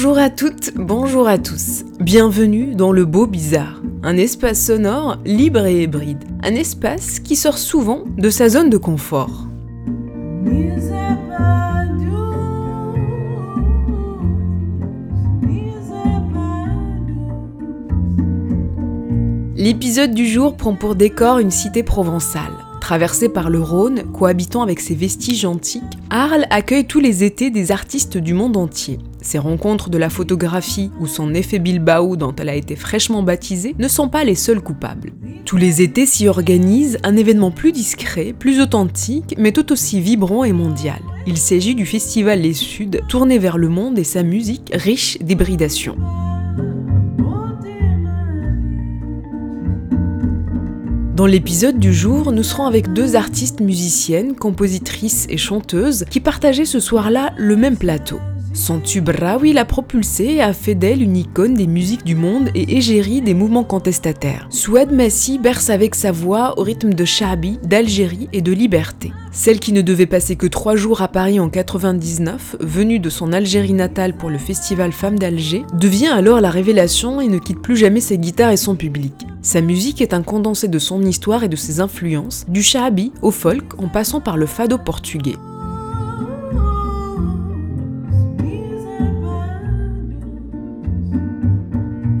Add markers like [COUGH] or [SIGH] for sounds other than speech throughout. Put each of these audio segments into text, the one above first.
Bonjour à toutes, bonjour à tous. Bienvenue dans le beau bizarre, un espace sonore libre et hybride, un espace qui sort souvent de sa zone de confort. L'épisode du jour prend pour décor une cité provençale. Traversée par le Rhône, cohabitant avec ses vestiges antiques, Arles accueille tous les étés des artistes du monde entier. Ses rencontres de la photographie ou son effet Bilbao dont elle a été fraîchement baptisée ne sont pas les seuls coupables. Tous les étés s'y organise un événement plus discret, plus authentique, mais tout aussi vibrant et mondial. Il s'agit du festival Les Suds, tourné vers le monde et sa musique riche d'hybridation. Dans l'épisode du jour, nous serons avec deux artistes musiciennes, compositrices et chanteuses qui partageaient ce soir-là le même plateau. Son tube l'a propulsée et a fait d'elle une icône des musiques du monde et égérie des mouvements contestataires. Souad Massi berce avec sa voix au rythme de Shabi, d'Algérie et de liberté. Celle qui ne devait passer que trois jours à Paris en 99, venue de son Algérie natale pour le festival Femmes d'Alger, devient alors la révélation et ne quitte plus jamais ses guitares et son public. Sa musique est un condensé de son histoire et de ses influences, du shabi au folk en passant par le fado portugais.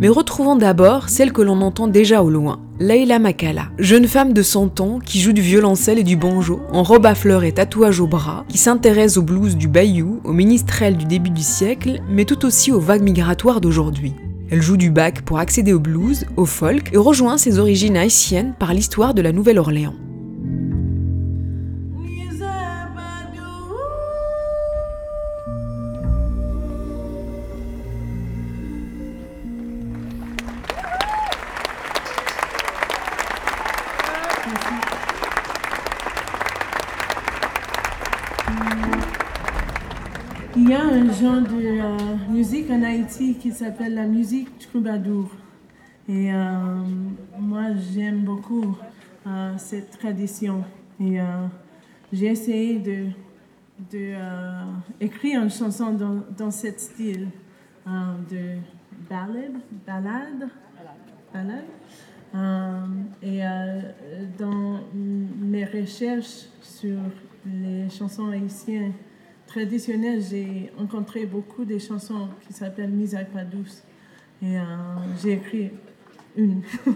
Mais retrouvons d'abord celle que l'on entend déjà au loin, Leila Makala, jeune femme de 100 ans qui joue du violoncelle et du banjo, en robe à fleurs et tatouage au bras, qui s'intéresse au blues du bayou, au ministrel du début du siècle, mais tout aussi aux vagues migratoires d'aujourd'hui. Elle joue du bac pour accéder au blues, au folk et rejoint ses origines haïtiennes par l'histoire de la Nouvelle-Orléans. Qui s'appelle la musique troubadour. Et euh, moi, j'aime beaucoup euh, cette tradition. Et j'ai essayé de, de une chanson dans, dans ce style de ballade, ballade, ballade. et dans mes recherches sur les chansons haïtiennes, traditionnelle, j'ai rencontré beaucoup de chansons qui s'appellent Misère pas douce. Et euh, j'ai écrit une. [LAUGHS]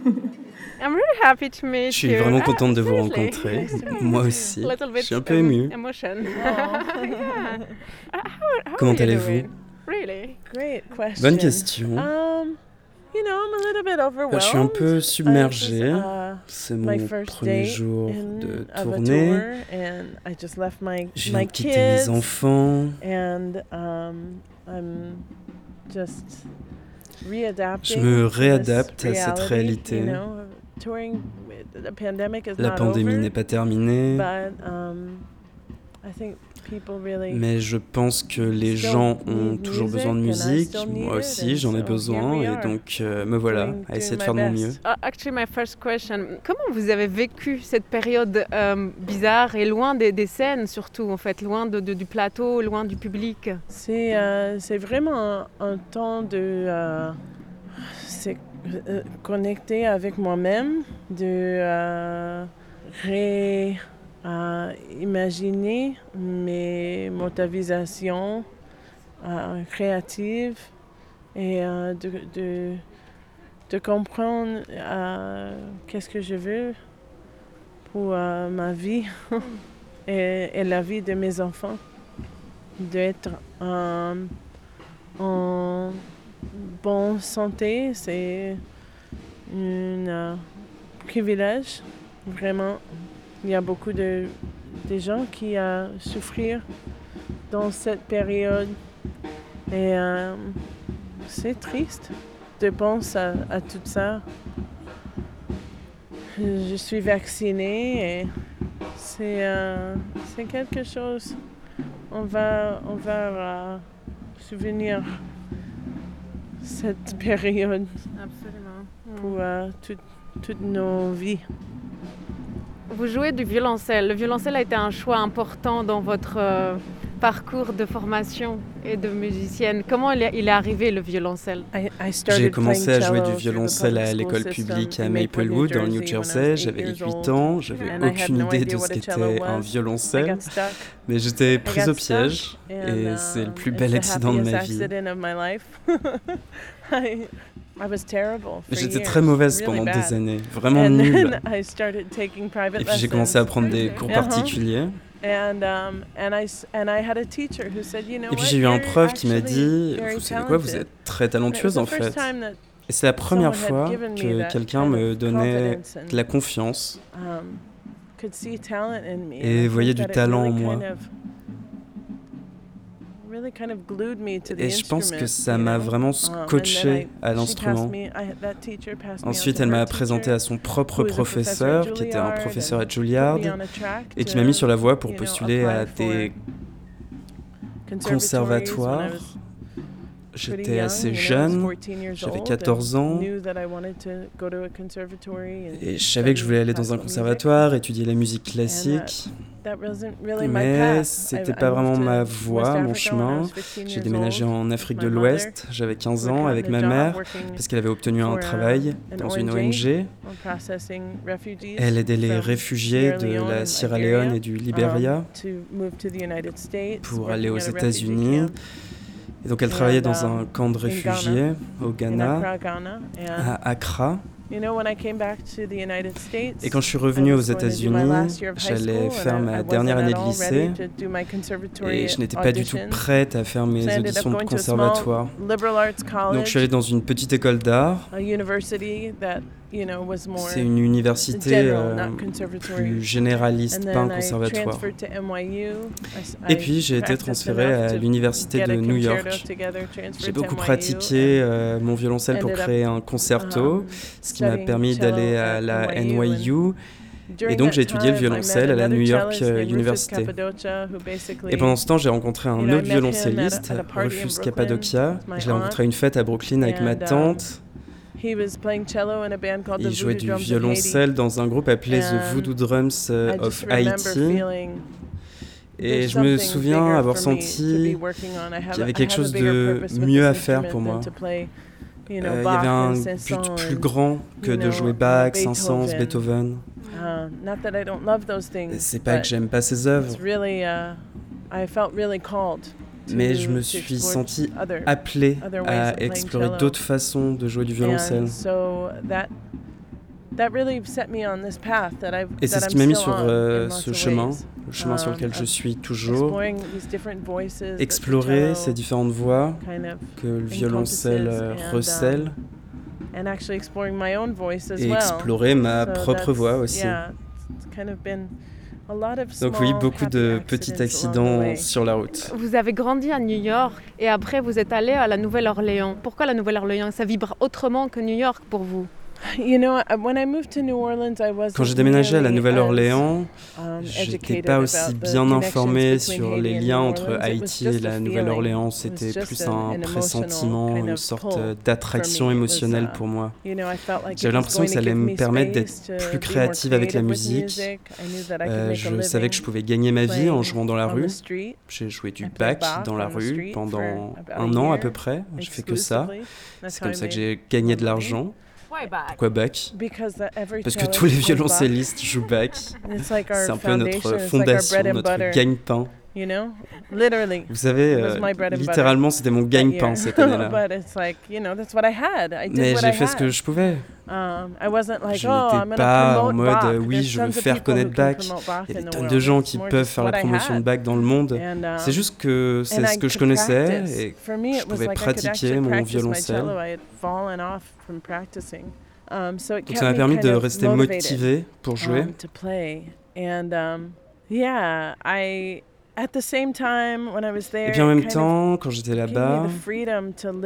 I'm really happy to meet Je suis you. vraiment Ah, contente de vous rencontrer. Nice to meet Moi you. aussi. A little Je bit, suis un peu ému. Emotion. [LAUGHS] Yeah. How- how Comment are you allez-vous? doing? Really? Great question. Bonne question. Um, you know, I'm a little bit overwhelmed. Je suis un peu submergé. this is, uh, C'est my mon first premier jour de tournée. tour, and I just left my Je viens my de quitter mes enfants. and um, I'm just readapting. Je me réadapte à cette réalité. you know. Touring, the pandemic is La not pandémie n'est pas terminée. Mais je pense que les gens ont toujours besoin de musique. Moi aussi, j'en ai so besoin. Et donc, euh, me voilà à essayer de faire de mon mieux. best. Actually, my first question. Comment vous avez vécu cette période euh, bizarre et loin des, des scènes, surtout, en fait, loin de- de- du plateau, loin du public? C'est euh, c'est vraiment un, un temps de euh, euh, connecter avec moi-même, de euh, ré, euh, imaginer mes motivations euh, créatives et euh, de, de, comprendre euh, qu'est-ce que je veux pour ma vie [LAUGHS] et, et la vie de mes enfants d'être en bonne santé, c'est euh, privilège, vraiment. Il y a beaucoup de, de gens qui ont souffert dans cette période. Et euh, c'est triste de penser à, à tout ça. Je suis vaccinée et c'est euh, c'est quelque chose. On va, on va euh, souvenir cette [LAUGHS] période Absolument. pour euh, tout- toutes nos vies. Vous jouez du violoncelle. Le violoncelle a été un choix important dans votre euh, parcours de formation et de musicienne. Comment il est, arrivé le violoncelle? J'ai commencé à jouer du violoncelle public à school l'école publique à in Maplewood, dans le New Jersey, J'avais years 8 old. ans, j'avais I had aucune no idée idea de ce what a qu'était un violoncelle, mais j'étais I prise au piège et and, c'est le um, plus it's bel the accident de ma vie. [LAUGHS] J'étais très mauvaise pendant des années, vraiment nulle. Et puis j'ai commencé à prendre des cours [LAUGHS] Uh-huh. particuliers. Um, and I s- and I had a teacher who said, you know Et puis j'ai eu un prof qui m'a dit, vous savez quoi, vous talented." êtes très talentueuse en fait. Et c'est la première fois que quelqu'un me donnait de la confiance. um. Et voyait du talent en moi. Et je pense que ça m'a vraiment Um, and then scotché à she l'instrument. Ensuite, to elle m'a présenté à son propre professeur, qui était un professeur à Juilliard, et qui to, m'a mis sur la voie pour postuler à des conservatoires. J'étais assez jeune 14 years j'avais old 14 and ans. et je savais que je voulais aller dans un conservatoire, étudier la musique classique. Really my Mais c'était pas vraiment ma voie, mon chemin. was 15 J'ai déménagé en Afrique de l'Ouest, j'avais 15 We ans avec ma mère, parce qu'elle avait obtenu un uh, travail an dans une ONG. Elle aidait les réfugiés de la Sierra Liberia, Leone et du Liberia. um, States, pour aller aux États-Unis. Et donc elle travaillait And, dans un camp de Ghana, réfugiés au Ghana, Accra, Ghana. And à Accra. you know, when I came back to the United States, Et quand je suis revenu aux États-Unis, j'allais faire ma dernière année de lycée. Et je n'étais pas du tout prête à faire mes auditions de conservatoire. Donc je suis allé dans une petite école d'art. University C'est une université euh, plus généraliste, pas un conservatoire. Et puis j'ai été transféré à l'université de New York. J'ai beaucoup pratiqué euh, mon violoncelle pour créer un concerto, um, ce qui m'a permis d'aller à la NYU, Et donc, j'ai étudié le violoncelle à la another New York, euh, basically- Et pendant ce temps, j'ai rencontré un autre violoncelliste, Rufus Cappadocia. Je l'ai rencontré à une fête à Brooklyn avec ma um, tante. Il jouait du violoncelle dans un groupe appelé The Voodoo Drums euh, of Haiti. Et je me souviens avoir senti qu'il y avait quelque chose de mieux à faire pour moi. Euh, il y avait un but plus and, grand que de jouer Bach. Saint-Saëns, Beethoven. uh, C'est pas que j'aime pas ses œuvres, mais je me suis senti appelé à explorer d'autres façons de jouer du violoncelle. And so that that really set me on this path that I've Et c'est ce qui m'a mis sur euh, ce chemin, le chemin sur Um, lequel je of suis toujours, Exploring these different voices that the explorer ces différentes voix que le violoncelle euh, and, recèle. and actually exploring my own voice as et explorer ma propre voix aussi. Donc oui, beaucoup de petits accidents sur la route. Vous avez grandi à New York et après vous êtes allé à la Nouvelle-Orléans. Pourquoi la Nouvelle-Orléans? Ça vibre autrement que New York pour vous? You know, when I moved to New Orleans, I wasn't Quand j'ai déménagé à la Nouvelle-Orléans, um, j'étais pas aussi the bien informé sur les liens entre Orleans. It was Haïti et la. Nouvelle-Orléans. C'était plus un pressentiment, une of sorte d'attraction émotionnelle uh, pour moi. J'avais l'impression que ça allait me me permettre d'être plus créative avec la musique. Euh, je savais que je pouvais gagner ma vie en jouant dans la rue. J'ai joué du bac dans la rue pendant un an à peu près. J'ai fait que ça. C'est comme ça que j'ai gagné de l'argent. Pourquoi bac Because that every Parce que tous les Bach. violoncellistes jouent bac. It's like our C'est un peu foundation, notre fondation, notre gagne-pain. You know? Literally. Vous savez, It was euh, my bread and butter littéralement, c'était mon gagne-pain cette année-là. [LAUGHS] But it's like, you know, that's what I had. I did Mais j'ai fait ce que je pouvais. Um, I wasn't like, Je oh, n'étais pas en mode, Bach. oui, There's je veux faire connaître Bach. Bach Il y a des tonnes de gens qui peuvent faire la promotion de had. bac dans le monde. Um, C'est juste que c'est ce que je connaissais et me, je pouvais like pratiquer mon violoncelle. Um, Donc kept ça m'a permis de rester motivé pour jouer. um, to play. And um, yeah, I at the same time when I was there, Et puis en même temps, quand j'étais là-bas,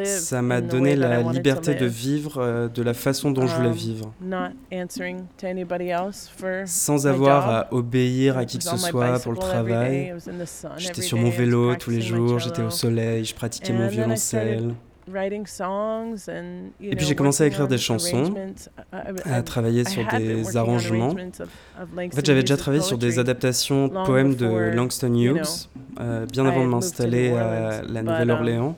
ça m'a donné la liberté de vivre euh, de la façon dont je voulais Um, vivre, not answering to anybody else for sans avoir à obéir à qui que ce soit pour le travail. J'étais sur mon vélo tous les jours, j'étais au soleil, je pratiquais mon violoncelle. Et puis j'ai commencé à écrire des chansons, à travailler sur des arrangements. En fait, j'avais déjà travaillé sur des adaptations de poèmes de Langston Hughes, euh, bien avant de m'installer à la but, Nouvelle-Orléans.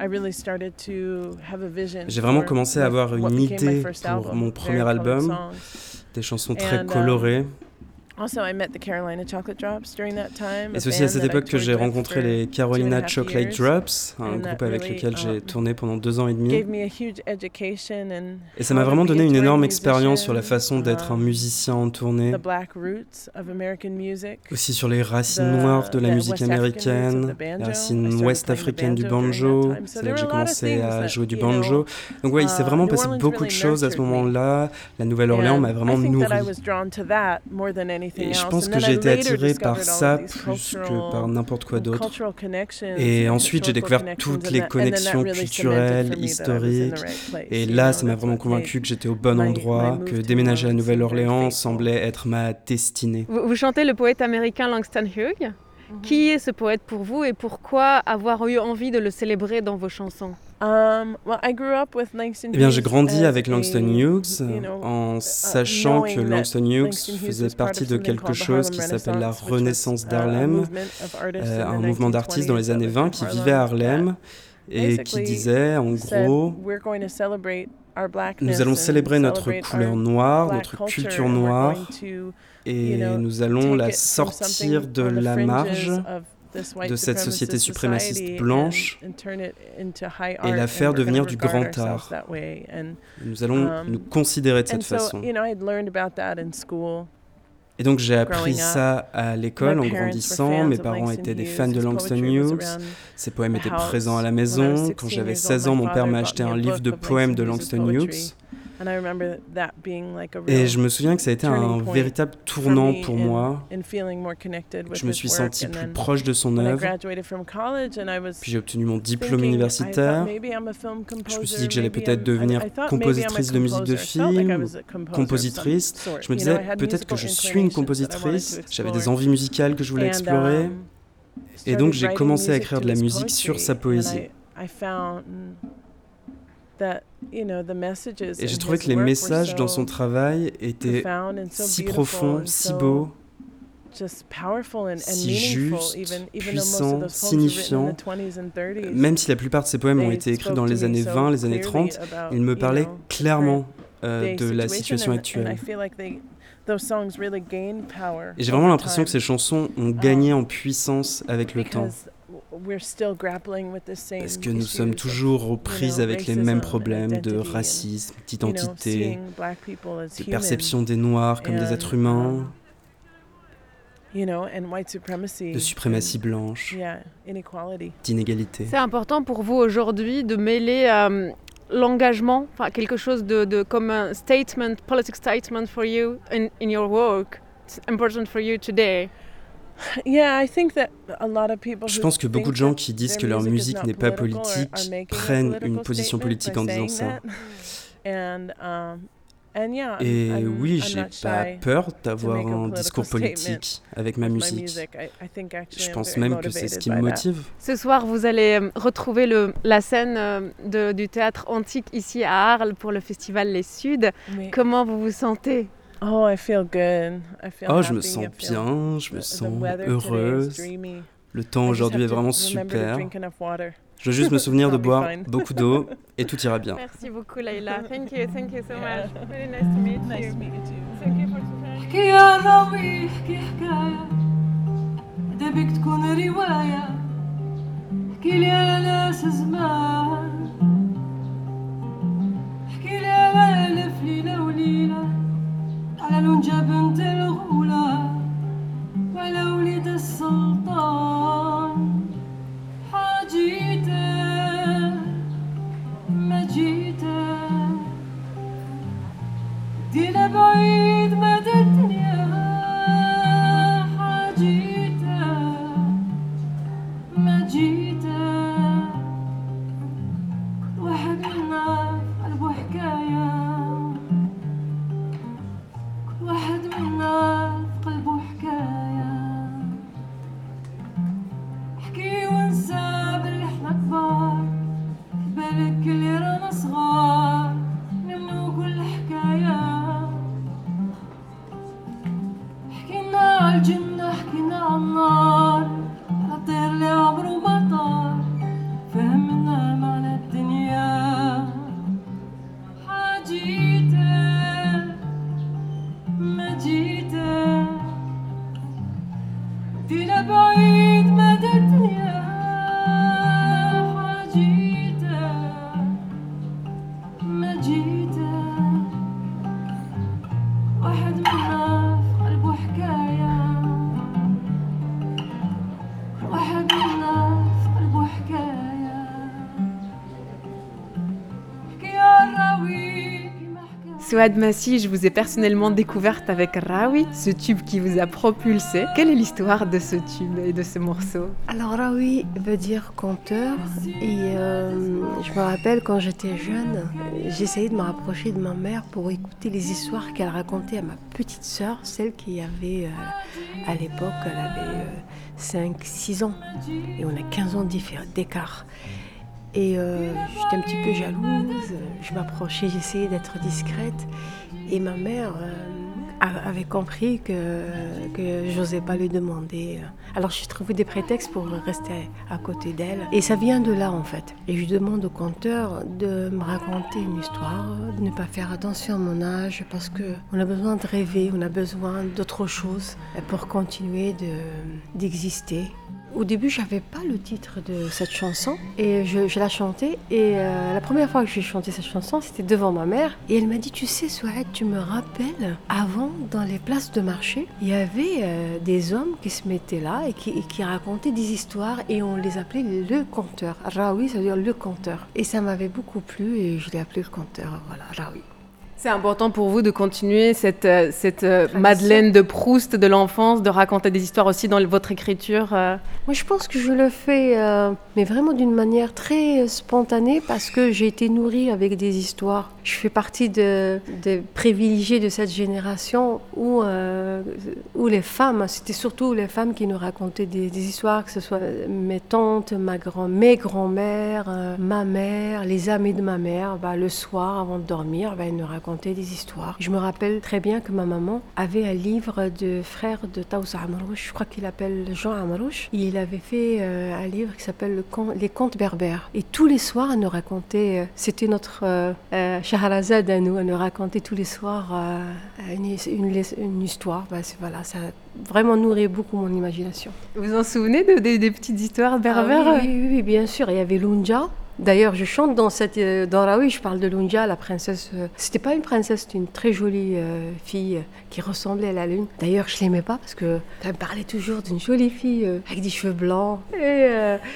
I really started to have a vision J'ai vraiment commencé à avoir une idée pour mon premier album, des chansons très um, colorées. Also, I met the Carolina Chocolate Drops during that time. Et c'est aussi à cette époque que j'ai rencontré les Carolina Chocolate Drops, un groupe avec lequel j'ai um, tourné pendant deux ans et demi. Et ça m'a to vraiment donné une énorme expérience sur la façon d'être un um, musicien en tournée, aussi sur les racines noires de la musique américaine, les racines started ouest playing the africaines du banjo C'est là que j'ai commencé à jouer du banjo. Donc ouais, il s'est vraiment passé beaucoup de choses à ce moment-là. La Nouvelle-Orléans m'a vraiment nourri. Was drawn to that more than anything Et je else. pense And que then j'ai I été attiré par discovered all ça plus que cultural- par n'importe quoi d'autre. Et and ensuite, j'ai découvert toutes les connexions culturelles, for me that I was in the historiques. right place, Et là, ça m'a vraiment convaincu que j'étais au bon endroit, que to déménager à Nouvelle-Orléans semblait être ma destinée. Vous, vous chantez le poète américain Langston Hughes? Qui est ce poète pour vous et pourquoi avoir eu envie de le célébrer dans vos chansons? Um, well, I grew up with Langston Eh bien, j'ai grandi avec Langston Hughes en sachant que Langston Hughes faisait partie de quelque chose qui s'appelle la Renaissance, uh, d'Harlem, euh, un mouvement d'artistes dans les 1920s années of 20 qui vivaient à Harlem et qui disait en gros Nous allons célébrer notre couleur noire, black notre culture, noire et nous allons la sortir de la marge de cette société suprémaciste blanche et la faire devenir du grand art. Nous allons Um, nous considérer de cette façon. Et donc j'ai appris ça à l'école en grandissant. Mes parents étaient des fans de Langston Hughes. Ses poèmes étaient présents à la maison. 16 Quand j'avais years old, 16 ans, mon père m'a acheté un livre de poèmes de Langston Hughes' Hughes. poetry. And I remember that being like a Et je me souviens que ça a été un véritable tournant pour in- moi. in feeling more connected with Je me suis senti plus then proche de son œuvre. Puis j'ai obtenu mon diplôme universitaire. thought maybe I'm a film Je me suis composer, dit que j'allais peut-être devenir compositrice de musique de film, compositrice. Je me disais peut-être que je suis une compositrice. J'avais des envies musicales que je voulais explorer. um, Et donc, j'ai commencé à écrire de la musique sur sa poésie. Et j'ai trouvé que les messages dans so son travail étaient si profonds, si beaux, just powerful and, and si justes, puissants, signifiants. the 20s and 30s. Même si la plupart de ces poèmes ont été écrits dans les années so 20, les années clearly 30, about, ils me know, clairement euh, de la situation, actuelle. feel like they- those songs really gained power Et j'ai vraiment l'impression que ces chansons ont gagné en puissance avec le temps. Because we're still grappling with the same Parce que nous sommes toujours aux prises avec les mêmes problèmes de racisme, you know, d'identité, de human, perception des Noirs comme des and, êtres humains, um, you know, and white supremacy de suprématie blanche, yeah, inequality. d'inégalité. C'est important pour vous aujourd'hui de mêler euh, l'engagement, enfin quelque chose de, de comme un statement, politic statement for you in, in your work. It's important for you today. Yeah, I think that a lot of people Je pense que beaucoup de gens qui disent que leur musique n'est pas politique prennent une position politique en disant ça. um, Et oui, j'ai pas peur d'avoir un discours politique avec ma musique. Je pense même que c'est ce qui me motive. Ce soir, vous allez euh, retrouver le, la scène euh, de- du théâtre antique ici à Arles pour le festival Les Suds. Comment vous vous sentez Oh, I feel good. I feel Oh, je me happy. sens I feel bien, je me the- the sens weather today is heureuse. dreamy. Le I temps just aujourd'hui est have to vraiment remember to super. drink enough water. Je veux juste me souvenir de I'll be boire fine. beaucoup d'eau [LAUGHS] et tout ira bien. Merci beaucoup, Leïla. Thank you, thank you so Yeah. much. Very nice to meet Nice you. to meet you too. Thank you for sharing. احكي يا راوي احكي حكاية دبك تكون رواية احكي لي على ناس زمان احكي لي على Noad je vous ai personnellement découverte avec Rawi, ce tube qui vous a propulsé. Quelle est l'histoire de ce tube et de ce morceau Alors Rawi veut dire conteur et euh, je me rappelle quand j'étais jeune, j'essayais de me rapprocher de ma mère pour écouter les histoires qu'elle racontait à ma petite sœur, celle qui avait euh, à l'époque, elle avait euh, 5-6 ans et on a 15 ans d'écart. Et euh, j'étais un petit peu jalouse, je m'approchais, j'essayais d'être discrète et ma mère euh, avait compris que, que j'osais pas lui demander. Alors j'ai trouvé des prétextes pour rester à côté d'elle. Et ça vient de là en fait. Et je demande au conteur de me raconter une histoire, de ne pas faire attention à mon âge parce qu'on a besoin de rêver, on a besoin d'autre chose pour continuer de- d'exister. Au début, je n'avais pas le titre de cette chanson et je, la chantais. Et euh, la première fois que j'ai chanté cette chanson, c'était devant ma mère. Et elle m'a dit Tu sais, Souad, tu me rappelles, avant, dans les places de marché, il y avait euh, des hommes qui se mettaient là et qui, et qui racontaient des histoires et on les appelait le conteur. Raoui, ça veut dire le conteur. Et ça m'avait beaucoup plu et je l'ai appelé le conteur. Voilà, Raoui. C'est important pour vous de continuer cette, euh, cette euh. Madeleine de Proust de l'enfance, de raconter des histoires aussi dans votre écriture. euh? Moi, je pense que je le fais, euh, mais vraiment d'une manière très spontanée parce que j'ai été nourrie avec des histoires. Je fais partie de, des privilégiés de cette génération où, euh, où les femmes, c'était surtout les femmes qui nous racontaient des, des histoires, que ce soit mes tantes, ma grand, mes grands-mères, euh, ma mère, les amis de ma mère. Bah, le soir, avant de dormir, bah, elles nous racontaient des histoires. Je me rappelle très bien que ma maman avait un livre de frère de Taoussa Amrouche, je crois qu'il appelle Jean Amrouche. Il avait fait euh, un livre qui s'appelle Le Con- Les Contes berbères. Et tous les soirs, elle nous racontait, euh, c'était notre euh, Shahrazad à nous, elle nous racontait tous les soirs une, une- une histoire. Bah, voilà, ça a vraiment nourri beaucoup mon imagination. Vous vous en souvenez de, des- des petites histoires berbères Ah oui, oui, oui, oui, bien sûr. Il y avait Lunja. D'ailleurs, je chante dans cette euh, dans Raoui, je parle de Lunja, la princesse. euh, C'était pas une princesse, c'était une très jolie euh, fille qui ressemblait à la lune. D'ailleurs, je l'aimais pas parce que elle me parlait toujours d'une jolie fille avec des cheveux blancs. Et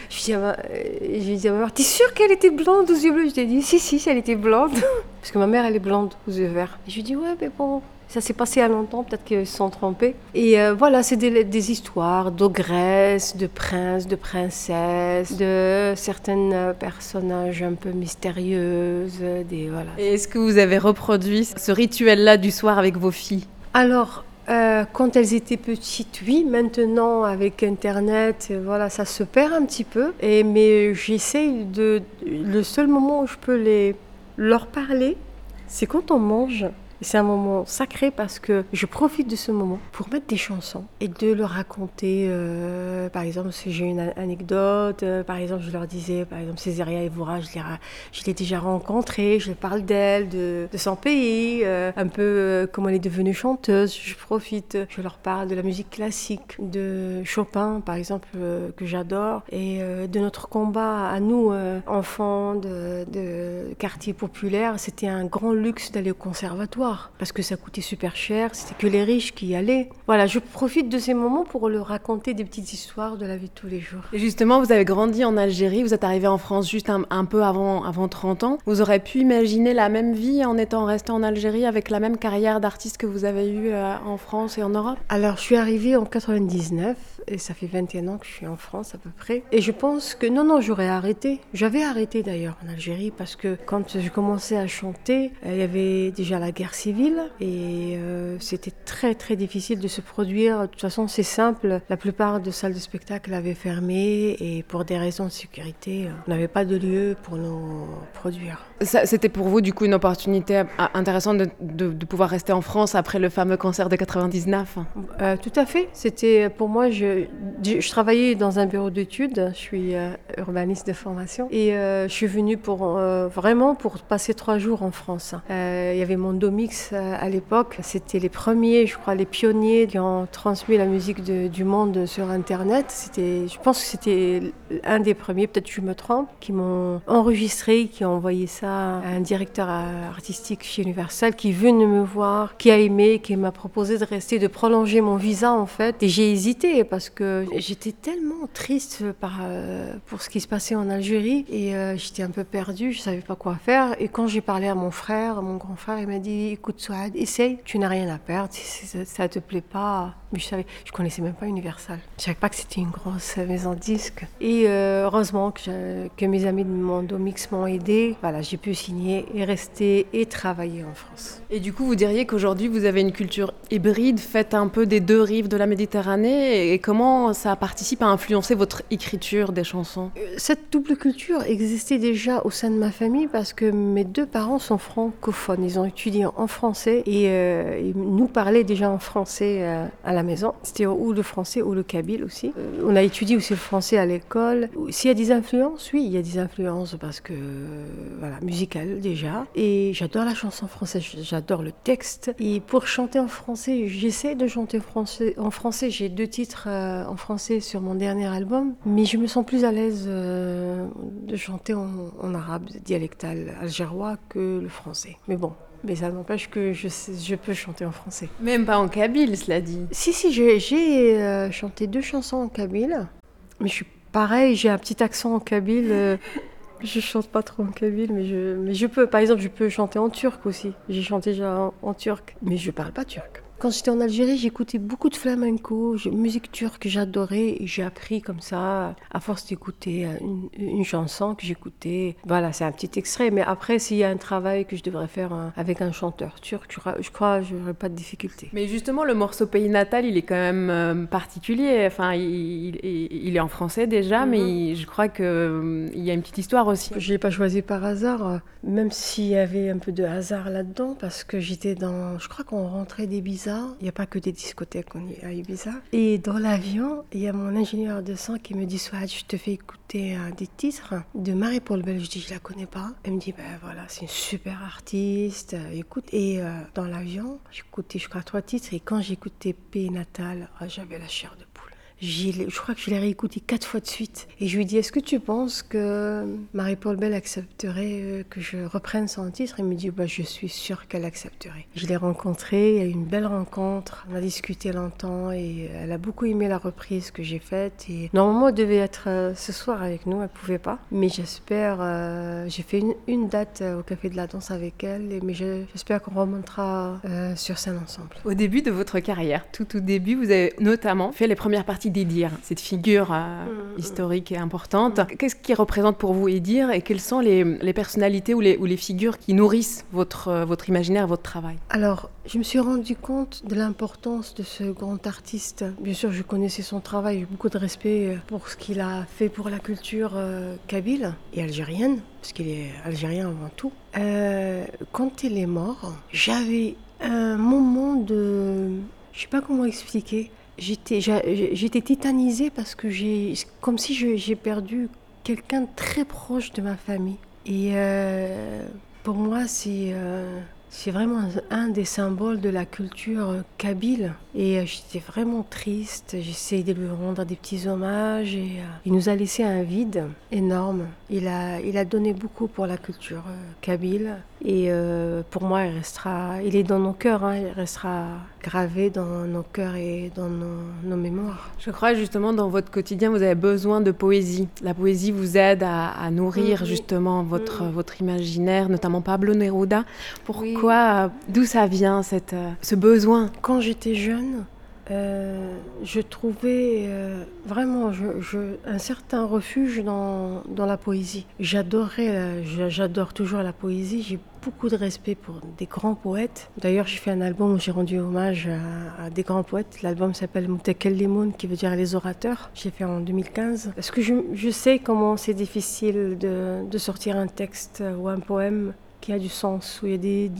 je dis à ma, mère, t'es sûre qu'elle était blonde aux yeux bleus? Je lui ai dit, si, si, si, elle était blonde. [LAUGHS] parce que ma mère, elle est blonde aux yeux verts. Et je lui dis, ouais, mais bon, ça s'est passé a longtemps, peut-être qu'ils se sont trompés. Et euh, voilà, c'est des, des histoires d'ogresse, de princes, de princesses, de certains euh, personnages un peu mystérieuses, des voilà. Et est-ce que vous avez reproduit ce rituel-là du soir avec vos filles? Alors, euh, quand elles étaient petites, oui. Maintenant, avec Internet, voilà, ça se perd un petit peu. Et mais j'essaye de. Le seul moment où je peux les leur parler, c'est quand on mange. C'est un moment sacré parce que je profite de ce moment pour mettre des chansons et de leur raconter, euh, par exemple, si j'ai une anecdote, euh, par exemple, je leur disais, par exemple, Césaria Evora, je l'ai déjà rencontrée, je parle d'elle, de, son pays, euh, un peu comment elle est devenue chanteuse. Je profite, je leur parle de la musique classique, de Chopin, par exemple, que j'adore, et de notre combat à nous, enfants de, de quartier populaire. C'était un grand luxe d'aller au conservatoire parce que ça coûtait super cher, c'était que les riches qui y allaient. Voilà, je profite de ces moments pour leur raconter des petites histoires de la vie de tous les jours. Et justement, vous avez grandi en Algérie, vous êtes arrivé en France juste un, un peu avant, avant 30 ans. Vous aurez pu imaginer la même vie en étant resté en Algérie avec la même carrière d'artiste que vous avez eue euh, en France et en Europe? Alors, je suis arrivée en 99 et ça fait 21 ans que je suis en France à peu près. Et je pense que non, non, j'aurais arrêté. J'avais arrêté d'ailleurs en Algérie parce que quand j'ai commencé à chanter, euh, il y avait déjà la guerre civile et euh, c'était très très difficile de se produire. De toute façon, c'est simple. La plupart de salles de spectacle avaient fermé et pour des raisons de sécurité, on n'avait pas de lieu pour nous produire. C'était pour vous du coup une opportunité intéressante de, pouvoir rester en France après le fameux concert de 99 euh, Tout à fait. C'était pour moi, je, travaillais dans un bureau d'études, je suis euh, urbaniste de formation et je suis venue pour vraiment pour passer trois jours en France. il y avait Mondomix à l'époque, c'était les premiers, je crois, les pionniers qui ont transmis la musique du monde sur Internet. Je pense que c'était un des premiers, peut-être je me trompe, qui m'ont enregistré, qui ont envoyé ça un directeur artistique chez Universal qui est venu me voir, qui a aimé, qui m'a proposé de rester, de prolonger mon visa en fait. Et j'ai hésité parce que j'étais tellement triste euh, pour ce qui se passait en Algérie et euh, j'étais un peu perdue, je savais pas quoi faire. Et quand j'ai parlé à mon frère, mon grand frère, il m'a dit écoute Souad, essaye, tu n'as rien à perdre, si ça, ne te plaît pas. Mais je savais, je connaissais même pas Universal. Je savais pas que c'était une grosse maison de disques. Et euh, heureusement que, que, mes amis de Mondomix m'ont aidé. Voilà, j'ai pu signer et rester et travailler en France. Et du coup, vous diriez qu'aujourd'hui, vous avez une culture hybride, faite un peu des deux rives de la Méditerranée. Et comment ça participe à influencer votre écriture des chansons? Euh, Cette double culture existait déjà au sein de ma famille parce que mes deux parents sont francophones. Ils ont étudié en français et euh, ils nous parlaient déjà en français euh, à la maison. C'était ou le français ou le kabyle aussi. on a étudié aussi le français à l'école. S'il y a des influences, oui, il y a des influences parce que, voilà, musicales déjà. Et j'adore la chanson française j'adore le texte. Et pour chanter en français, j'essaie de chanter français, en français. J'ai deux titres euh, en français sur mon dernier album, mais je me sens plus à l'aise euh, de chanter en, arabe dialectal algérois que le français. Mais bon, mais ça n'empêche que je, je peux chanter en français. Même pas en kabyle, cela dit. Si, si, j'ai euh, chanté deux chansons en kabyle. Mais je suis pareil, j'ai un petit accent en kabyle. Je chante pas trop en kabyle, mais je, mais je peux. Par exemple, je peux chanter en turc aussi. J'ai chanté déjà en, en turc, mais je parle pas turc. Quand j'étais en Algérie, j'écoutais beaucoup de flamenco, musique turque, j'adorais. Et j'ai appris comme ça, à force d'écouter euh, une, chanson que j'écoutais. Voilà, c'est un petit extrait. Mais après, s'il y a un travail que je devrais faire euh, avec un chanteur turc, je crois que je n'aurais pas de difficulté. Mais justement, le morceau Pays natal, il est quand même euh, particulier. Enfin, il, est en français déjà, mais mhm. je crois qu'il y a une petite histoire aussi. Je ne l'ai pas choisi par hasard, même s'il y avait un peu de hasard là-dedans, parce que j'étais dans. Je crois qu'on rentrait des bisous il n'y a pas que des discothèques à Ibiza. Et dans l'avion, il y a mon ingénieur de son qui me dit Soit je te fais écouter euh, des titres de Marie-Paul Bell. Je dis Je la connais pas. Elle me dit Ben voilà, c'est une super artiste. Euh, écoute. Et euh, dans l'avion, j'écoutais, je crois, trois titres. Et quand j'écoutais Pays Natal, j'avais la chair de je crois que je l'ai réécouté quatre fois de suite. Et je lui dis, est-ce que tu penses que Marie-Paul Bell accepterait euh, que je reprenne son titre? Il me dit, bah, je suis sûre qu'elle accepterait. Je l'ai rencontrée, il y a eu une belle rencontre, on a discuté longtemps et elle a beaucoup aimé la reprise que j'ai faite. Et normalement, elle devait être euh, ce soir avec nous, elle pouvait pas. Mais j'espère, euh, j'ai fait une, date au Café de la Danse avec elle, mais j'espère qu'on remontera sur scène ensemble. Au début de votre carrière, tout au début, vous avez notamment fait les premières parties d'Edir, cette figure euh, mm, mm. historique et importante. Qu'est-ce qui représente pour vous Edir et quelles sont les, personnalités ou les, ou les, figures qui nourrissent votre, euh, votre imaginaire, votre travail? Alors, je me suis rendu compte de l'importance de ce grand artiste. Bien sûr, je connaissais son travail, j'ai beaucoup de respect euh, pour ce qu'il a fait pour la culture kabyle et algérienne, parce qu'il est algérien avant tout. quand il est mort, j'avais un moment de... Je sais pas comment expliquer j'étais, j'étais tétanisée parce que j'ai, comme si j'ai perdu quelqu'un très proche de ma famille. Et euh, pour moi, c'est, euh, c'est vraiment un des symboles de la culture kabyle. Et euh, j'étais vraiment triste. J'essayais de lui rendre des petits hommages. Et il nous a laissé un vide énorme. Il a, il a donné beaucoup pour la culture kabyle. Et pour moi, il restera, il est dans nos cœurs. Hein, il restera gravé dans nos cœurs et dans nos, mémoires. Je crois justement dans votre quotidien, vous avez besoin de poésie. La poésie vous aide à, nourrir justement votre, votre imaginaire, notamment Pablo Neruda. Pourquoi, d'où ça vient cette, ce besoin? Quand j'étais jeune, euh, je trouvais euh, vraiment un certain refuge dans, la poésie. J'adorais, je- j'adore toujours la poésie. J'ai beaucoup de respect pour des grands poètes. D'ailleurs, j'ai fait un album où j'ai rendu hommage à, des grands poètes. L'album s'appelle Mutakellimun, qui veut dire les orateurs. J'ai fait en 2015. Parce que je, sais comment c'est difficile de, sortir un texte ou un poème qui a du sens, où il y a des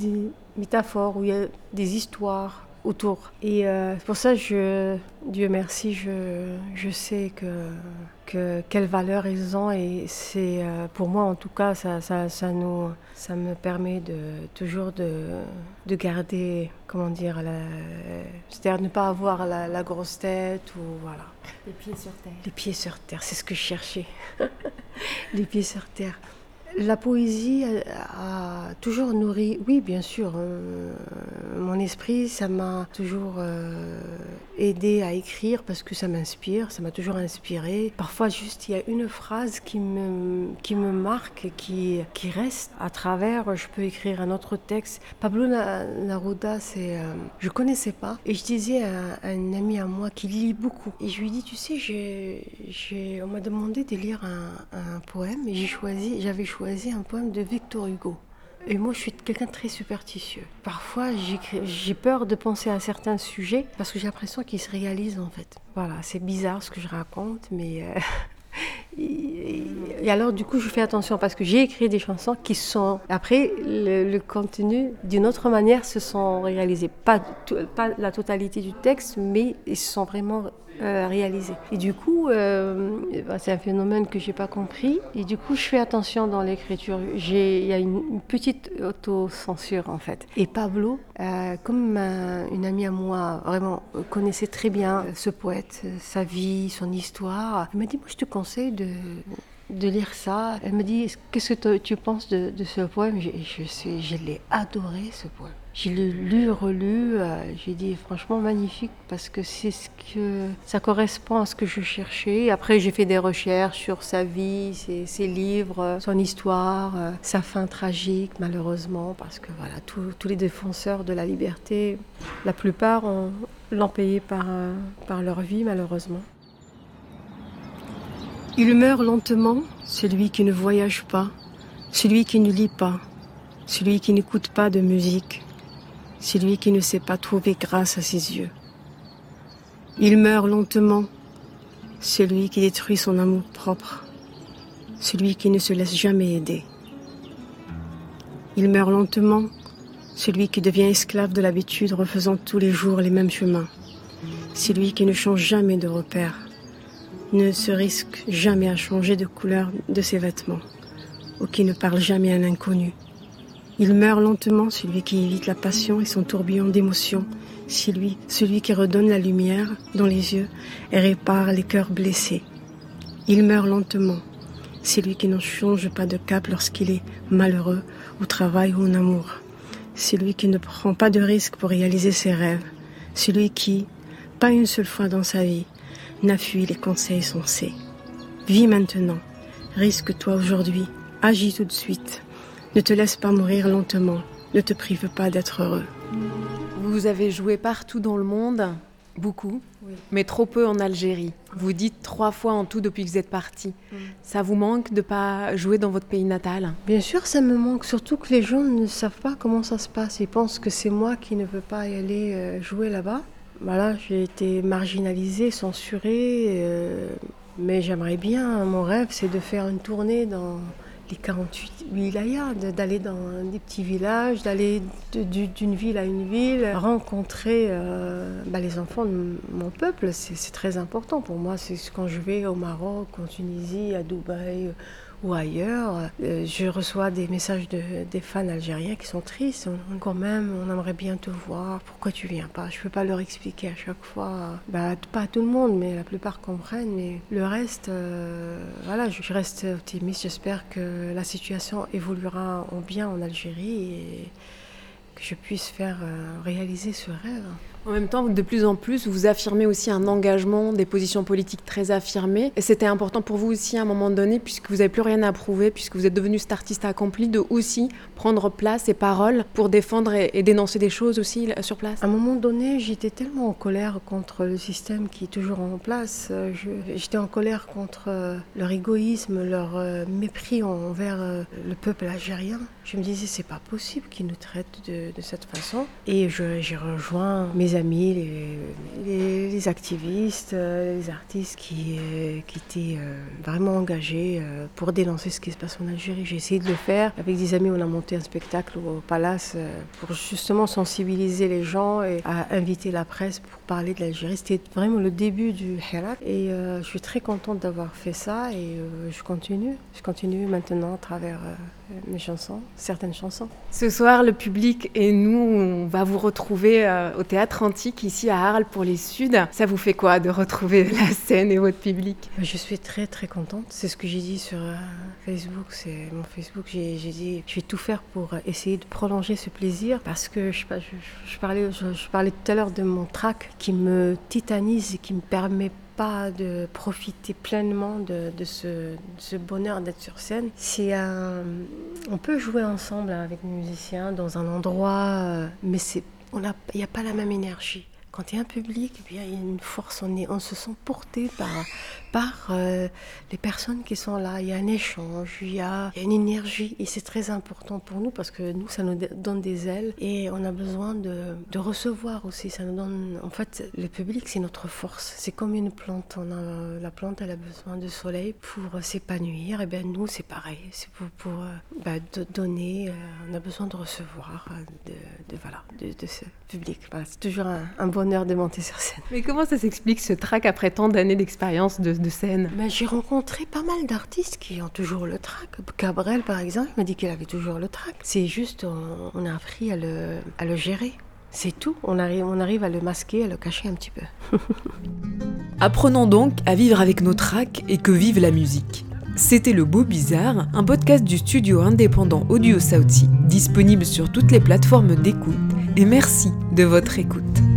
métaphores, où il y a des histoires autour. Et euh, pour ça, je, Dieu merci, je, je sais que, que quelle valeur ils ont. Et c'est, euh, pour moi en tout cas, ça, ça, ça, nous, ça me permet de, toujours de, de garder, comment dire, c'est-à-dire ne pas avoir la, la grosse tête ou voilà. Les pieds sur terre. Les pieds sur terre, c'est ce que je cherchais. [LAUGHS] Les pieds sur terre. La poésie a, toujours nourri, oui bien sûr, euh, mon esprit, ça m'a toujours euh, aidé à écrire parce que ça m'inspire, ça m'a toujours inspiré. Parfois juste il y a une phrase qui me, qui me marque, qui, qui reste à travers, je peux écrire un autre texte. Pablo Neruda, c'est, euh, je connaissais pas et je disais à, une amie à moi qui lit beaucoup et je lui dis, tu sais, on m'a demandé de lire un, un poème et j'ai choisi, j'avais choisi un poème de Victor Hugo. Et moi, je suis quelqu'un de très superstitieux. Parfois, j'ai peur de penser à certains sujets parce que j'ai l'impression qu'ils se réalisent en fait. Voilà, c'est bizarre ce que je raconte, mais. euh, [LAUGHS] Et alors, du coup, je fais attention parce que j'ai écrit des chansons qui sont. Après, le, contenu, d'une autre manière, se sont réalisés. Pas, la totalité du texte, mais ils se sont vraiment euh, réalisés. Et du coup, euh, bah, c'est un phénomène que j'ai pas compris. Et du coup, je fais attention dans l'écriture. Il y a une, une petite autocensure, en fait. Et Pablo, euh, comme une amie à moi, vraiment connaissait très bien ce poète, sa vie, son histoire, elle m'a dit Moi, je te conseille de de lire ça. Elle me dit, qu'est-ce que tu penses de, ce poème? Je, je, l'ai adoré, ce poème. Je l'ai lu, relu, euh, j'ai dit franchement magnifique parce que c'est ce que ça correspond à ce que je cherchais. Après, j'ai fait des recherches sur sa vie, ses, livres, son histoire, euh, sa fin tragique, malheureusement, parce que voilà, tous- les défenseurs de la liberté, la plupart ont- l'ont payé euh, par leur vie, malheureusement. Il meurt lentement, celui qui ne voyage pas, celui qui ne lit pas, celui qui n'écoute pas de musique, celui qui ne sait pas trouver grâce à ses yeux. Il meurt lentement, celui qui détruit son amour propre, celui qui ne se laisse jamais aider. Il meurt lentement, celui qui devient esclave de l'habitude refaisant tous les jours les mêmes chemins, celui qui ne change jamais de repère, ne se risque jamais à changer de couleur de ses vêtements, ou qui ne parle jamais à un inconnu. Il meurt lentement, celui qui évite la passion et son tourbillon d'émotions, celui, celui qui redonne la lumière dans les yeux et répare les cœurs blessés. Il meurt lentement, celui qui ne change pas de cap lorsqu'il est malheureux au travail ou en amour, celui qui ne prend pas de risque pour réaliser ses rêves, celui qui, pas une seule fois dans sa vie, n'a fui les conseils sensés. Vis maintenant, risque-toi aujourd'hui, agis tout de suite. Ne te laisse pas mourir lentement, ne te prive pas d'être heureux. Vous avez joué partout dans le monde, beaucoup, mais trop peu en Algérie. Vous dites trois fois en tout depuis que vous êtes parti. Ça vous manque de pas jouer dans votre pays natal? Bien sûr, ça me manque, surtout que les gens ne savent pas comment ça se passe. Ils pensent que c'est moi qui ne veux pas y aller euh, jouer là-bas. Voilà, j'ai été marginalisée, censurée, euh, mais j'aimerais bien. Mon rêve, c'est de faire une tournée dans les 48 wilayas, d'aller dans des petits villages, d'aller d'une ville à une ville, rencontrer euh, bah, les enfants de mon peuple. C'est très important pour moi. C'est quand je vais au Maroc, en Tunisie, à Dubaï ou ailleurs, euh, je reçois des messages de, des fans algériens qui sont tristes. On- quand même, on aimerait bien te voir. Pourquoi tu viens pas? Je peux pas leur expliquer à chaque fois. Bah, pas tout le monde, mais la plupart comprennent. Mais le reste, euh, voilà, je je reste optimiste. J'espère que la situation évoluera en bien en Algérie et que je puisse faire euh, réaliser ce rêve. En même temps, de plus en plus, vous affirmez aussi un engagement, des positions politiques très affirmées. C'était important pour vous aussi à un moment donné, puisque vous n'avez plus rien à prouver, puisque vous êtes devenu cet artiste accompli, de aussi prendre place et parole pour défendre et, dénoncer des choses aussi sur place. À un moment donné, j'étais tellement en colère contre le système qui est toujours en place. J'étais en colère contre euh, leur égoïsme, leur euh, mépris envers euh, le peuple algérien. Je me disais, c'est pas possible qu'ils nous traitent de, de cette façon. Et j'ai rejoint mes amis, les, les, activistes, euh, les artistes qui, euh, étaient euh, vraiment engagés pour dénoncer ce qui se passe en Algérie. J'ai essayé de le faire. Avec des amis, on a monté un spectacle au Palace pour justement sensibiliser les gens et inviter la presse pour parler de l'Algérie. C'était vraiment le début du Hirak. Et je suis très contente d'avoir fait ça et je continue. Je continue maintenant à travers mes chansons, certaines chansons. Ce soir, le public et nous, on va vous retrouver au théâtre antique ici à Arles pour les Suds. Ça vous fait quoi de retrouver [LAUGHS] la scène et votre public? Je suis très très contente. C'est ce que j'ai dit sur euh, Facebook. C'est mon Facebook. J'ai dit je vais tout faire pour essayer de prolonger ce plaisir parce que je, je, parlais, je, parlais tout à l'heure de mon track qui me titanise et qui me permet pas de profiter pleinement de, ce, bonheur d'être sur scène. C'est un, on peut jouer ensemble avec les musiciens dans un endroit, euh, mais c'est il n'y a pas la même énergie. Quand il y a un public, eh il y a une force, on, est, on se sent porté par, euh, les personnes qui sont là. Il y a un échange, il y a, une énergie et c'est très important pour nous parce que nous, ça nous donne des ailes et on a besoin de, recevoir aussi. Ça nous donne, en fait, le public, c'est notre force. C'est comme une plante. On a, la plante, elle a besoin de soleil pour s'épanouir. Et bien nous, c'est pareil. C'est pour, euh, bah, donner. Euh, on a besoin de recevoir de, ce public. c'est toujours un, bonheur de monter sur scène. Mais comment ça s'explique ce trac après tant d'années d'expérience de scène ben, J'ai rencontré pas mal d'artistes qui ont toujours le trac. Cabrel, par exemple, m'a dit qu'il avait toujours le trac. C'est juste, on, a appris à le, à le gérer. C'est tout. On arrive, on arrive à le masquer, à le cacher un petit peu. [LAUGHS] Apprenons donc à vivre avec nos tracks et que vive la musique. C'était Le Beau Bizarre, un podcast du studio indépendant Audio Sauti, disponible sur toutes les plateformes d'écoute. Et merci de votre écoute.